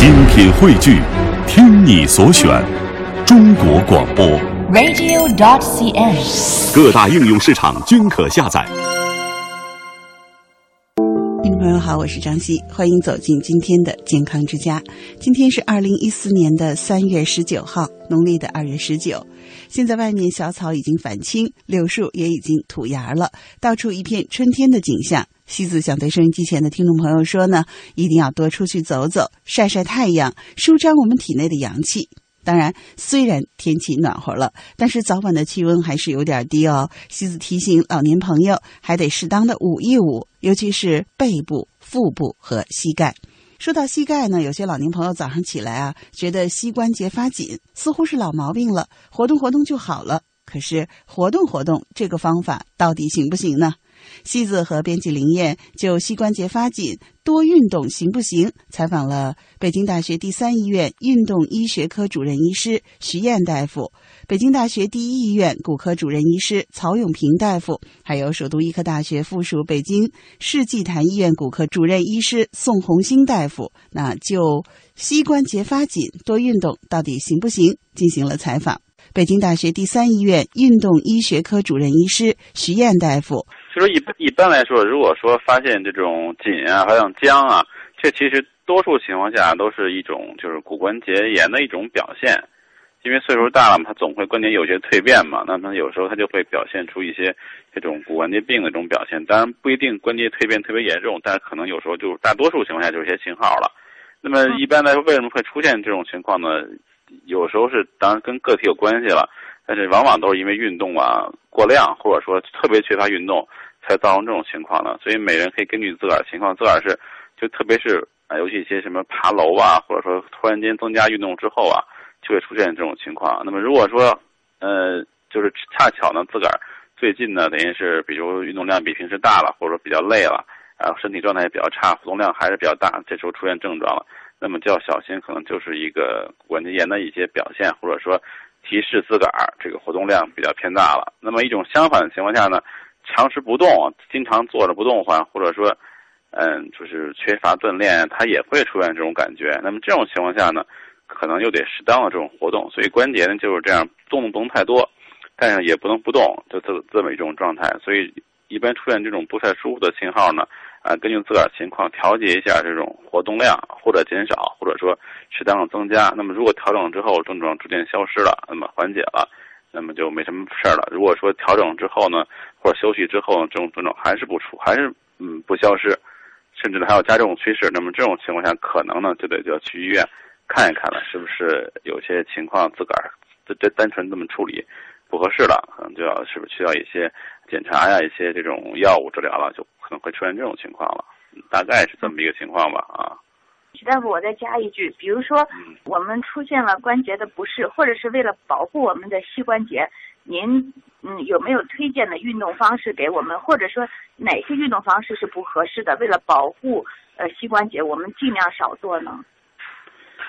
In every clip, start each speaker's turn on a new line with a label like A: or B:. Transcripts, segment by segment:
A: 精品汇聚，听你所选，中国广播。
B: radio.dot.cn，。
A: 各大应用市场均可下载。
C: 听众朋友好，我是张希，欢迎走进今天的健康之家。今天是二零一四年的三月十九号，农历的二月十九。现在外面小草已经返青，柳树也已经吐芽了，到处一片春天的景象。西子想对收音机前的听众朋友说呢，一定要多出去走走，晒晒太阳，舒张我们体内的阳气。当然，虽然天气暖和了，但是早晚的气温还是有点低哦。西子提醒老年朋友，还得适当的捂一捂，尤其是背部、腹部和膝盖。说到膝盖呢，有些老年朋友早上起来啊，觉得膝关节发紧，似乎是老毛病了，活动活动就好了。可是活动活动这个方法到底行不行呢？西子和编辑林燕就膝关节发紧多运动行不行？采访了北京大学第三医院运动医学科主任医师徐燕大夫、北京大学第一医院骨科主任医师曹永平大夫，还有首都医科大学附属北京世纪坛医院骨科主任医师宋红星大夫。那就膝关节发紧多运动到底行不行？进行了采访。北京大学第三医院运动医学科主任医师徐燕大夫。
D: 就说一般一般来说，如果说发现这种紧啊，好像僵啊，这其实多数情况下都是一种就是骨关节炎的一种表现。因为岁数大了嘛，他总会关节有些蜕变嘛，那么有时候他就会表现出一些这种骨关节病的这种表现。当然不一定关节蜕变特别严重，但是可能有时候就大多数情况下就是一些信号了。那么一般来说，为什么会出现这种情况呢？有时候是当然跟个体有关系了，但是往往都是因为运动啊过量，或者说特别缺乏运动，才造成这种情况的。所以每人可以根据自个儿情况，自个儿是就特别是啊，尤其一些什么爬楼啊，或者说突然间增加运动之后啊，就会出现这种情况。那么如果说呃，就是恰巧呢，自个儿最近呢，等于是比如运动量比平时大了，或者说比较累了，啊身体状态也比较差，活动量还是比较大，这时候出现症状了。那么就要小心，可能就是一个关节炎的一些表现，或者说提示自个儿这个活动量比较偏大了。那么一种相反的情况下呢，长时不动，经常坐着不动话，或者说，嗯，就是缺乏锻炼，它也会出现这种感觉。那么这种情况下呢，可能又得适当的这种活动，所以关节呢就是这样，动不能太多，但是也不能不动，就这这么一种状态。所以一般出现这种不太舒服的信号呢。啊，根据自个儿情况调节一下这种活动量，或者减少，或者说适当的增加。那么如果调整之后症状逐渐消失了，那么缓解了，那么就没什么事儿了。如果说调整之后呢，或者休息之后，这种症状还是不出，还是嗯不消失，甚至呢还有加重趋势，那么这种情况下可能呢就得就要去医院看一看了，是不是有些情况自个儿这这单纯这么处理不合适了，可能就要是不是需要一些检查呀，一些这种药物治疗了就。可能会出现这种情况了，大概是这么一个情况吧啊。
E: 徐大夫，我再加一句，比如说我们出现了关节的不适，或者是为了保护我们的膝关节，您嗯有没有推荐的运动方式给我们？或者说哪些运动方式是不合适的？为了保护呃膝关节，我们尽量少做呢？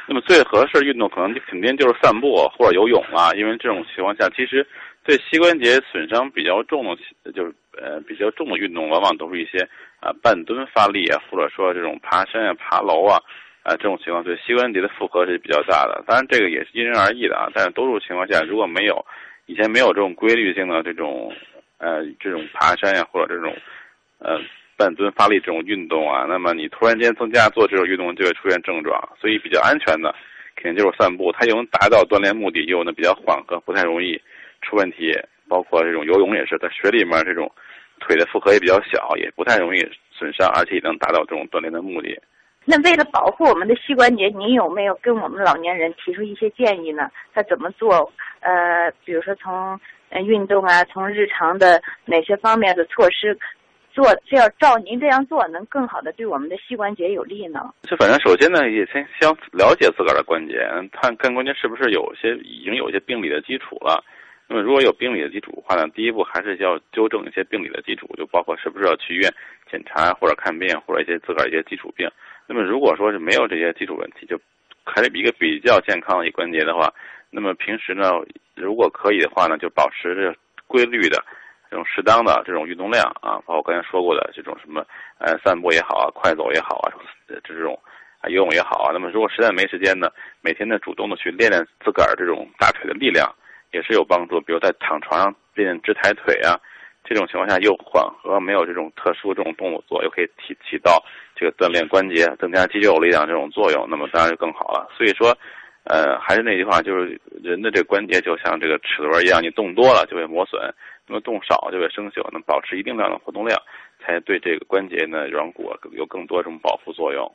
D: 那么最合适运动可能就肯定就是散步或者游泳了，因为这种情况下其实对膝关节损伤比较重的，就是。呃，比较重的运动往往都是一些啊半蹲发力啊，或者说这种爬山啊、爬楼啊，啊这种情况对膝关节的负荷是比较大的。当然，这个也是因人而异的啊。但是多数情况下，如果没有以前没有这种规律性的这种呃这种爬山呀、或者这种呃半蹲发力这种运动啊，那么你突然间增加做这种运动，就会出现症状。所以比较安全的，肯定就是散步，它又能达到锻炼目的，又能比较缓和，不太容易出问题。包括这种游泳也是，在水里面这种腿的负荷也比较小，也不太容易损伤，而且也能达到这种锻炼的目的。
E: 那为了保护我们的膝关节，您有没有跟我们老年人提出一些建议呢？他怎么做？呃，比如说从呃运动啊，从日常的哪些方面的措施做，是要照您这样做，能更好的对我们的膝关节有利呢？
D: 就反正首先呢，也先先了解自个儿的关节，看看关节是不是有些已经有些病理的基础了。那么如果有病理的基础的话呢，第一步还是要纠正一些病理的基础，就包括是不是要去医院检查或者看病，或者一些自个儿一些基础病。那么如果说是没有这些基础问题，就还是一个比较健康的一关节的话，那么平时呢，如果可以的话呢，就保持这规律的这种适当的这种运动量啊，包括刚才说过的这种什么呃散步也好啊，快走也好啊，这种啊游泳也好啊。那么如果实在没时间呢，每天呢主动的去练练自个儿这种大腿的力量，也是有帮助。比如在躺床上练直抬腿啊，这种情况下又缓和，没有这种特殊这种动作，又可以起起到这个锻炼关节、增加肌肉力量这种作用，那么当然就更好了。所以说。呃，还是那句话，就是人的这个关节就像这个齿轮一样，你动多了就会磨损，那么动少就会生锈。那么保持一定量的活动量，才对这个关节呢软骨有更多这种保护作用。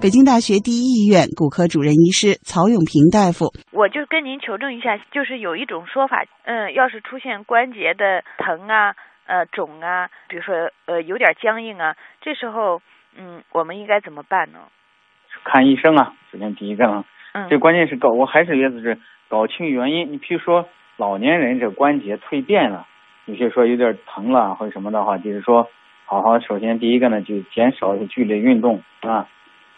C: 北京大学第一医院骨科主任医师曹永平大夫，
B: 我就跟您求证一下，就是有一种说法，嗯，要是出现关节的疼啊、呃肿啊，比如说呃有点僵硬啊，这时候嗯，我们应该怎么办呢？
F: 看医生啊，首先第一个呢。
B: 嗯，
F: 这关键是搞，我还是觉得是搞清原因。你譬如说老年人这关节蜕变了，有些说有点疼了或者什么的话，就是说好好首先第一个呢就减少剧烈运动啊，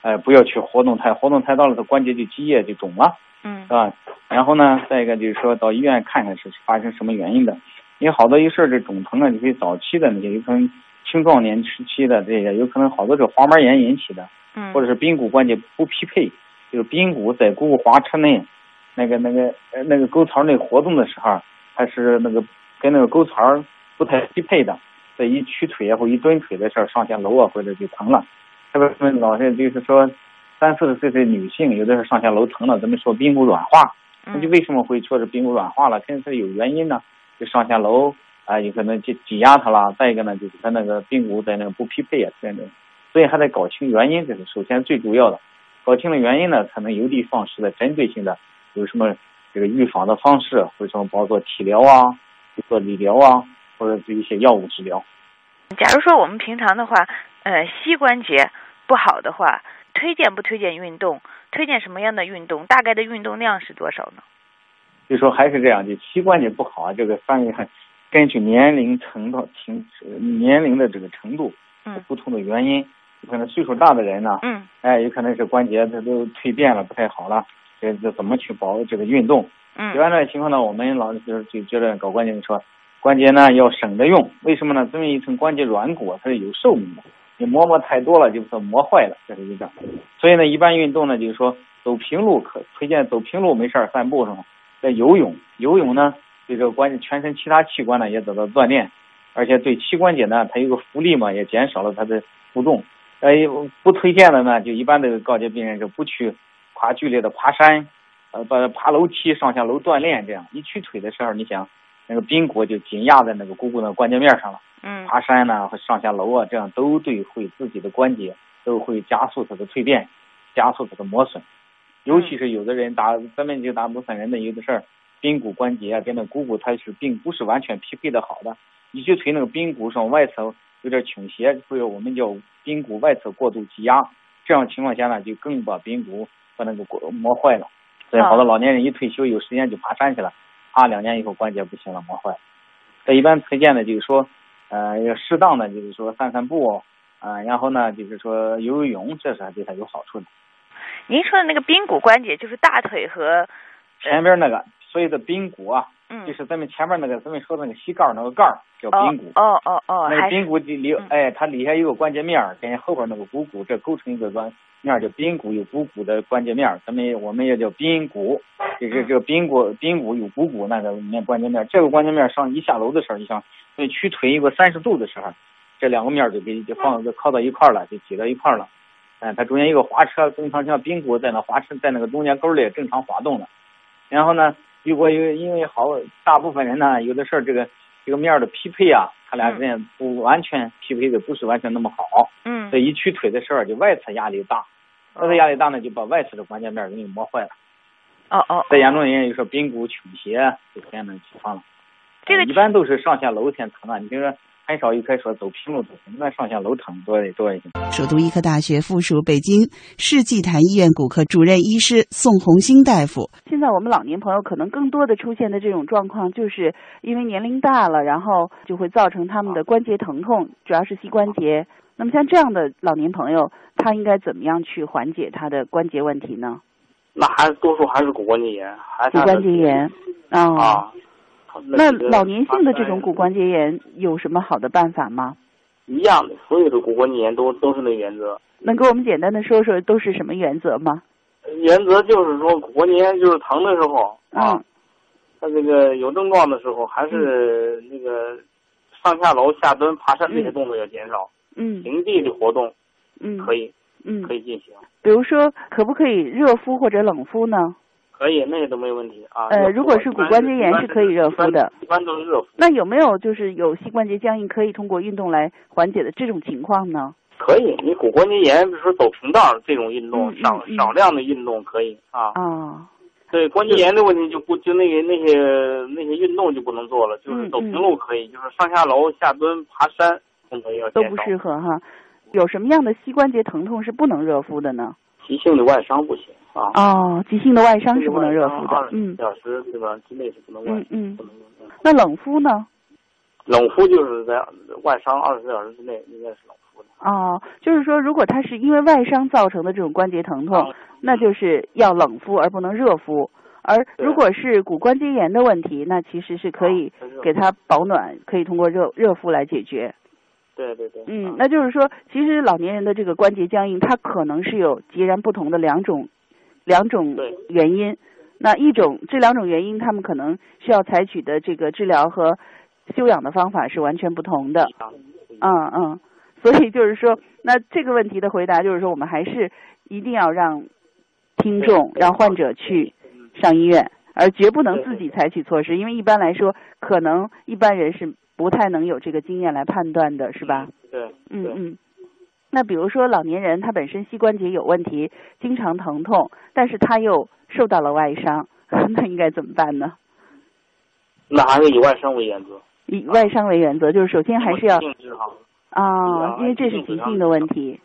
F: 哎不要去活动太活动太大了，它关节就积液就肿了，
B: 嗯，
F: 是吧？然后呢，再一个就是说到医院看看是发生什么原因的，因为好多一事儿这肿疼啊，你可以早期的那些有可能青壮年时期的这些有可能好多是滑膜炎引起的，
B: 嗯，
F: 或者是髌骨关节不匹配。就是髌骨在股骨滑车内，那个那个呃那个沟槽内活动的时候，它是那个跟那个沟槽不太匹配的，在一屈腿啊或一蹲腿的时候上下楼啊或者就疼了。特别是老是就是说三四十岁的女性，有的时候上下楼疼了，咱们说髌骨软化，那就为什么会说是髌骨软化了？肯定是有原因呢。就上下楼啊，有可能挤挤压它了。再一个呢，就是它那个髌骨在那个不匹配啊，这样的。所以还得搞清原因，这是首先最主要的。搞清了原因呢，才能有的放矢的针对性的有什么这个预防的方式，或者什么包括体疗啊，做理疗啊，或者是一些药物治疗。
B: 假如说我们平常的话，呃，膝关节不好的话，推荐不推荐运动？推荐什么样的运动？大概的运动量是多少呢？
F: 就说还是这样，就膝关节不好啊，这个翻译很根据年龄程度、情年龄的这个程度，
B: 嗯，
F: 不同的原因。有可能岁数大的人呢，
B: 嗯，
F: 哎，有可能是关节这都蜕变了，不太好了，这这怎么去保这个运动？
B: 嗯，
F: 一般的情况呢，我们老就是就觉得搞关节说，关节呢要省着用，为什么呢？这么一层关节软骨它是有寿命的，你磨磨太多了就说磨坏了，这是一个。所以呢，一般运动呢就是说走平路可推荐走平路没事儿散步什么，在游泳，游泳呢对这个关节全身其他器官呢也得到锻炼，而且对膝关节呢它有个浮力嘛，也减少了它的负重。呃，不推荐的呢，就一般的告诫病人就不去跨剧烈的爬山，呃，把爬楼梯、上下楼锻炼这样。一屈腿的时候，你想那个髌骨就紧压在那个股骨的关节面上了。
B: 嗯。
F: 爬山呢和上下楼啊，这样都对会自己的关节都会加速它的蜕变，加速它的磨损。尤其是有的人打，咱们就打部分人的有的事儿，髌骨关节啊跟那股骨它是并不是完全匹配的好的。你去腿那个髌骨上外侧有点倾斜，或者我们叫。髌骨外侧过度挤压，这样情况下呢，就更把髌骨把那个骨磨坏了。所以好多老年人一退休有时间就爬山去了，爬两年以后关节不行了，磨坏。这一般推荐的就是说，呃，要适当的就是说散散步，啊，然后呢就是说游游泳，这是对他有好处的。
B: 您说的那个髌骨关节就是大腿和
F: 前边那个所谓的髌骨啊。
B: 嗯，
F: 就是咱们前面那个咱们说的那个膝盖那个盖儿叫髌骨。
B: 哦哦哦，
F: 那个髌骨里里，哎，它底下有个关节面儿，跟后边那个股骨，这构成一个关面叫髌骨，有股骨的关节面儿，咱们我们也叫髌骨。就是这个髌骨，髌骨有股骨那个面关节面，这个关节面上一下楼的时候，你想，那屈腿一个三十度的时候，这两个面就给就放就靠到一块儿了，就挤到一块儿了。哎，它中间一个滑车，正常像髌骨在那滑车在那个中间沟里正常滑动的。然后呢？如果有因为好大部分人呢，有的事儿这个这个面的匹配啊，他俩之间不完全匹配的不是完全那么好。
B: 嗯。
F: 这一屈腿的时候，就外侧压力大，外侧压力大呢，就把外侧的关节面给你磨坏了。
B: 哦哦。
F: 再严重一点，就说髌骨倾斜就出现那情况了。
B: 这个
F: 一般都是上下楼先疼啊，你比如说。很少一开始说走平路走，那上下楼层多多一些。
C: 首都医科大学附属北京世纪坛医院骨科主任医师宋红星大夫，
G: 现在我们老年朋友可能更多的出现的这种状况，就是因为年龄大了，然后就会造成他们的关节疼痛，主要是膝关节。那么像这样的老年朋友，他应该怎么样去缓解他的关节问题呢？
H: 那还是多数还是骨关节炎，还是
G: 骨关节炎
H: 啊。
G: 那老年性的这种骨关节炎有什么好的办法吗？
H: 一样的，所有的骨关节炎都都是那原则，
G: 能给我们简单的说说都是什么原则吗？
H: 原则就是说，骨关节炎就是疼的时候啊，
G: 嗯。
H: 他这个有症状的时候，还是那个上下楼、下蹲、爬山这些动作要减少，
G: 嗯。
H: 平地的活动
G: 嗯，
H: 可以
G: 嗯。
H: 可，以进行，
G: 比如说可不可以热敷或者冷敷呢？
H: 可以那个都没问题啊。
G: 呃如果是骨关节炎是可以热敷的，
H: 一般都是热敷。
G: 那有没有就是有膝关节僵硬可以通过运动来缓解的这种情况呢？
H: 可以，你骨关节炎，比如说走平道这种运动，少
G: 嗯
H: 少量的运动可以啊。
G: 啊，
H: 对关节炎的问题就不就那个那些那些运动就不能做了，就是
G: 嗯
H: 走平路可以，就是上下楼、下蹲、爬山动作要
G: 都不。适合哈。有什么样的膝关节疼痛是不能热敷的呢？
H: 急性的外伤不行啊。
G: 哦，急性的外伤是不能热敷的
H: 二。十
G: 嗯
H: 四小时对吧？之内是不能外
G: 嗯嗯
H: 不能。
G: 那冷敷呢？
H: 冷敷就是在外伤二十四小时之内应该是冷敷的。
G: 哦，就是说，如果它是因为外伤造成的这种关节疼痛，
H: 啊
G: 那就是要冷敷而不能热敷。而如果是骨关节炎的问题，那其实是可以给它保暖，可以通过热热敷来解决。
H: 对对对。
G: 嗯
H: 啊，
G: 那就是说，其实老年人的这个关节僵硬，它可能是有截然不同的两种两种原因。那一种这两种原因，他们可能需要采取的这个治疗和休养的方法是完全不同的。嗯嗯，所以就是说，那这个问题的回答就是说，我们还是一定要让听众、让患者去上医院，而绝不能自己采取措施，因为一般来说，可能一般人是不太能有这个经验来判断的，是吧？
H: 对
G: 嗯嗯。那比如说老年人他本身膝关节有问题，经常疼痛，但是他又受到了外伤，那应该怎么办呢？
H: 那还是以外伤为原则。
G: 以外伤为原则，就是首先还是要。啊，
H: 啊
G: 因为这是急性的问题。